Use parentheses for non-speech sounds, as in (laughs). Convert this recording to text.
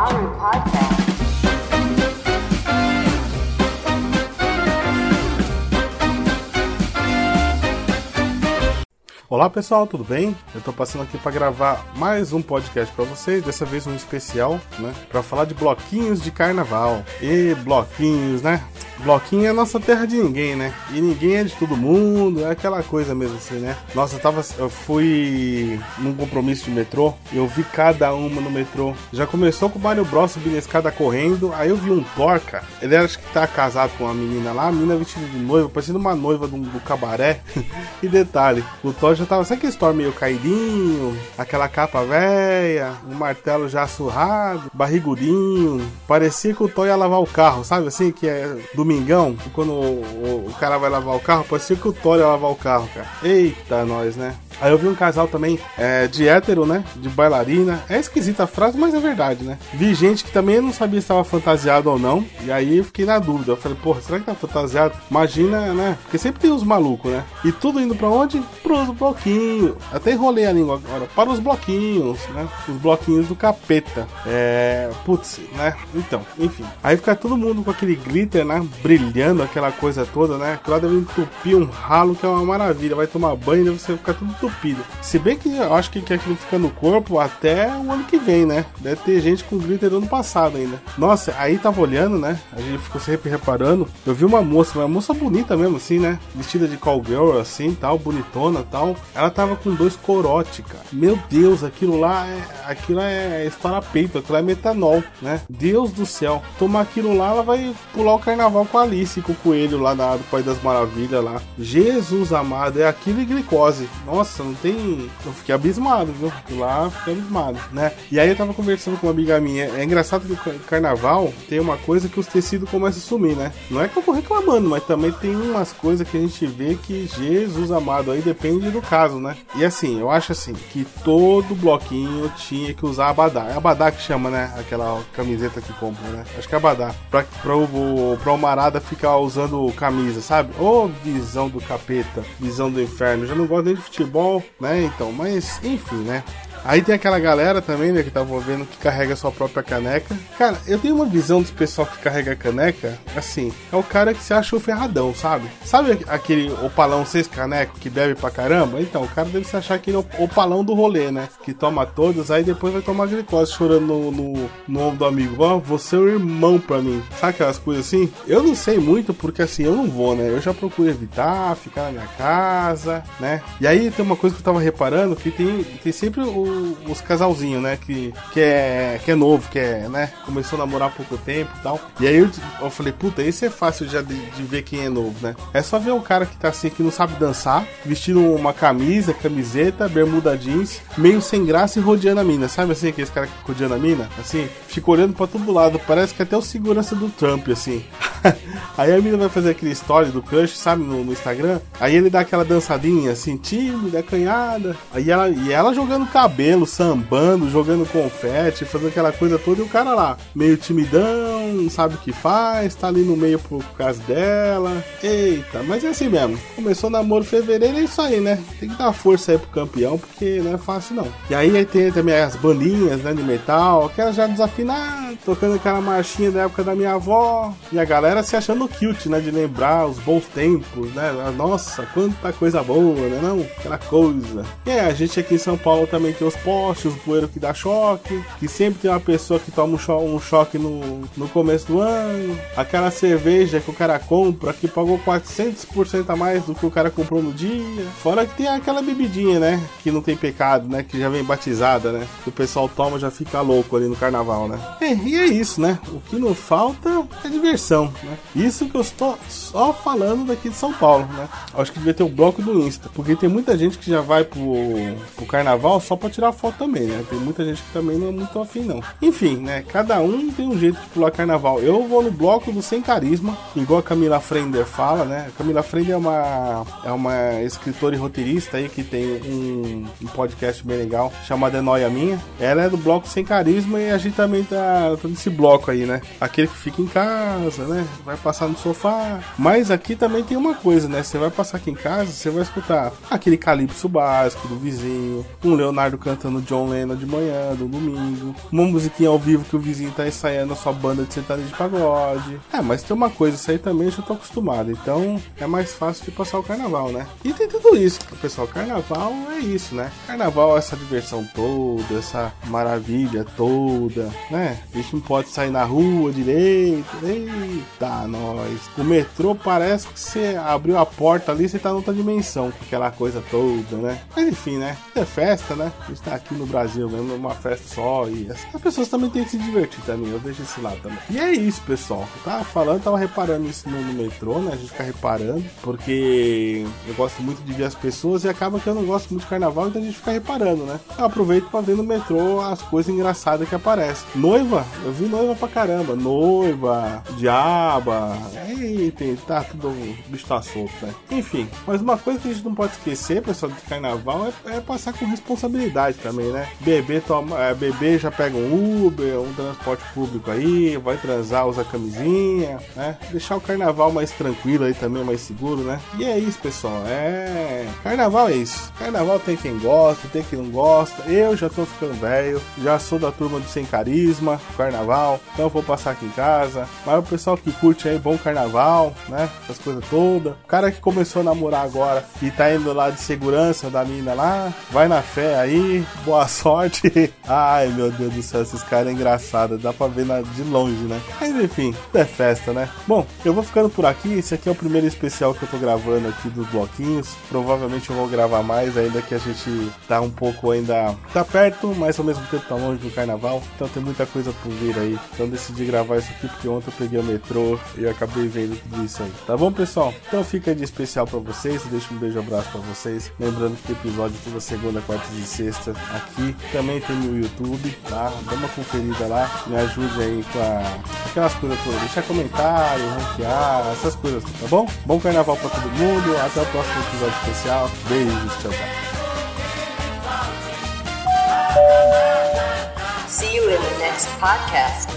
Podcast. Olá pessoal, tudo bem? Eu tô passando aqui para gravar mais um podcast para vocês, dessa vez um especial, né? Para falar de bloquinhos de carnaval. E bloquinhos, né? Bloquinho é nossa terra de ninguém, né? E ninguém é de todo mundo, é aquela coisa mesmo assim, né? Nossa, eu tava. Eu fui num compromisso de metrô, eu vi cada uma no metrô. Já começou com o Mario Bros subindo a escada correndo, aí eu vi um porca. Ele acho que tá casado com uma menina lá, a menina vestida de noiva, parecendo uma noiva do, do cabaré. (laughs) e detalhe, o Thor já tava. Sabe aquele Thor meio caidinho? Aquela capa velha, um martelo já surrado, barrigudinho. Parecia que o Thor ia lavar o carro, sabe assim? Que é domingão, quando o, o, o cara vai lavar o carro, parecia que o Thor ia lavar o carro, cara. Eita, nós, né? Aí eu vi um casal também é, de hétero, né? De bailarina. É esquisita a frase, mas é verdade, né? Vi gente que também não sabia se estava fantasiado ou não. E aí eu fiquei na dúvida. Eu falei, porra, será que tá fantasiado? Imagina, né? Porque sempre tem os malucos, né? E tudo indo pra onde? Pros bloquinhos. Até enrolei a língua agora. Para os bloquinhos, né? Os bloquinhos do capeta. É. Putz, né? Então, enfim. Aí fica todo mundo com aquele glitter, né? Brilhando, aquela coisa toda, né? Lá deve entupir um ralo que é uma maravilha. Vai tomar banho e você fica tudo Se bem que eu acho que, que aquilo fica no corpo até o ano que vem, né? Deve ter gente com glitter do ano passado ainda. Nossa, aí tava olhando, né? A gente ficou sempre reparando. Eu vi uma moça, uma moça bonita mesmo, assim, né? Vestida de cowgirl, assim, tal, bonitona, tal. Ela tava com dois corote, cara. Meu Deus, aquilo lá é, aquilo é peito, aquilo é metanol, né? Deus do céu. Tomar aquilo lá, ela vai pular o carnaval com a Alice, com o coelho lá da, do Pai das Maravilhas lá. Jesus amado, é aquilo e glicose. Nossa, não tem. Eu fiquei abismado, viu? Lá fiquei abismado, né? E aí eu tava conversando com uma amiga minha. É engraçado que o carnaval tem uma coisa que os tecidos começam a sumir, né? Não é que eu tô reclamando, mas também tem umas coisas que a gente vê que Jesus amado aí depende do caso, né? E assim, eu acho assim que todo bloquinho tinha que usar abadá. É abadá que chama, né? Aquela camiseta que compra, né? Acho que é abadá. Pra, pra, o, pra uma arada ficar usando camisa, sabe? Ô, visão do capeta, visão do inferno. Já não gosto nem de futebol, né? Então, mas enfim, né? Aí tem aquela galera também, né, que tava vendo que carrega sua própria caneca. Cara, eu tenho uma visão dos pessoal que carrega caneca, assim, é o cara que se acha o ferradão, sabe? Sabe aquele opalão seis caneco que bebe pra caramba? Então, o cara deve se achar aquele opalão do rolê, né? Que toma todas, aí depois vai tomar glicose chorando no, no, no ombro do amigo. Ó, oh, você é o irmão pra mim. Sabe aquelas coisas assim? Eu não sei muito, porque assim, eu não vou, né? Eu já procuro evitar, ficar na minha casa, né? E aí tem uma coisa que eu tava reparando, que tem, tem sempre o os casalzinhos, né? Que, que, é, que é novo, que é, né? Começou a namorar há pouco tempo e tal. E aí eu, eu falei, puta, esse é fácil já de, de, ver quem é novo, né? É só ver um cara que tá assim, que não sabe dançar, vestindo uma camisa, camiseta, bermuda jeans, meio sem graça e rodeando a mina. Sabe assim, aqueles cara que rodeando a mina? Assim, fica olhando pra todo lado. Parece que até o segurança do Trump, assim. (laughs) aí a mina vai fazer aquele story do crush, sabe, no, no, Instagram. Aí ele dá aquela dançadinha, assim, tímida, acanhada. Aí ela, e ela jogando cabelo, sambando, jogando confete, fazendo aquela coisa toda. E o cara lá, meio timidão, não sabe o que faz, tá ali no meio por causa dela. Eita, mas é assim mesmo. Começou namoro fevereiro, é isso aí, né? Tem que dar força aí pro campeão, porque não é fácil não. E aí, tem também as bandinhas, né, de metal, aquelas já desafinadas, tocando aquela marchinha da época da minha avó. E a galera se achando cute, né? De lembrar os bons tempos, né? Nossa, quanta coisa boa, né? Não, aquela coisa. E é, a gente aqui em São Paulo também tem os postes, os poeiros que dá choque, que sempre tem uma pessoa que toma um, um choque no, no começo do ano. Aquela cerveja que o cara compra que pagou 400% a mais do que o cara comprou no dia. Fora que tem aquela bebidinha, né? Que não tem pecado, né? Que já vem batizada, né? Que o pessoal toma já fica louco ali no carnaval, né? É, e é isso, né? O que não falta é diversão. Né? Isso que eu estou só falando daqui de São Paulo, né? Acho que devia ter o um bloco do Insta, porque tem muita gente que já vai pro, pro carnaval só pra tirar foto também, né? Tem muita gente que também não é muito afim, não. Enfim, né? Cada um tem um jeito de pular carnaval. Eu vou no bloco do Sem Carisma, igual a Camila Frender fala, né? A Camila Frender é uma, é uma escritora e roteirista aí que tem um, um podcast bem legal chamado É Noia Minha. Ela é do bloco Sem Carisma e a gente também tá, tá nesse bloco aí, né? Aquele que fica em casa, né? Vai passar no sofá. Mas aqui também tem uma coisa, né? Você vai passar aqui em casa, você vai escutar aquele calypso básico do vizinho, um Leonardo cantando John Lennon de manhã, do domingo, uma musiquinha ao vivo que o vizinho tá ensaiando a sua banda sentada de pagode. É, mas tem uma coisa, isso aí também eu já tô acostumado, então é mais fácil de passar o carnaval, né? E tem tudo isso, pessoal, carnaval é isso, né? Carnaval é essa diversão toda, essa maravilha toda, né? A gente não pode sair na rua direito, eita, nós. O metrô parece que você abriu a porta ali, você tá noutra dimensão, aquela coisa toda, né? Mas enfim, né? É festa, né? A gente tá aqui no Brasil mesmo, uma festa só e as pessoas também têm que se divertir também, eu vejo esse lado também. E é isso, pessoal. Eu tava falando, tava reparando isso no, no metrô, né? A gente fica reparando, porque eu gosto muito de ver as pessoas e acaba que eu não gosto muito de carnaval, então a gente fica reparando, né? Eu aproveito pra ver no metrô as coisas engraçadas que aparecem. Noiva, eu vi noiva pra caramba. Noiva, diaba. Eita, tá tudo. Bicho tá solto, né? Enfim, mas uma coisa que a gente não pode esquecer, pessoal, do carnaval é, é passar com responsabilidade também, né? Beber, toma, é, beber já pega um Uber, um transporte público aí, vai transar, usa camisinha, né? Deixar o carnaval mais tranquilo aí também, mais seguro, né? E é isso, pessoal. É. Carnaval é isso. Carnaval tem quem gosta, tem quem não gosta. Eu já tô ficando velho, já sou da turma do sem carisma, carnaval, então vou passar aqui em casa. Mas o pessoal que curte aí, bom carnaval, né? Essas coisas todas. O cara que começou a namorar agora e tá indo lá de segurança da mina lá, vai na fé aí, boa (laughs) sorte. Ai meu Deus do céu, esses caras é engraçado, dá pra ver na, de longe, né? Mas enfim, é festa, né? Bom, eu vou ficando por aqui. Esse aqui é o primeiro especial que eu tô gravando aqui dos bloquinhos. Provavelmente eu vou gravar mais, ainda que a gente tá um pouco ainda. tá perto, mas ao mesmo tempo tá longe do carnaval. Então tem muita coisa por vir aí. Então decidi gravar isso aqui porque ontem eu peguei o metrô e acabei vendo tudo isso aí. Tá bom, pessoal? Então fica de especial para vocês. Deixa um beijo abraço para vocês. Lembrando que o episódio toda segunda, quarta e sexta aqui. Também tem no YouTube, tá? Dá uma conferida lá. Me ajude aí com a... aquelas coisas todas. Deixa comentário, ranquear, essas coisas, tá bom? Bom carnaval para todo mundo. Até o próximo episódio especial. Beijos, tchau, tchau. See you in the next podcast.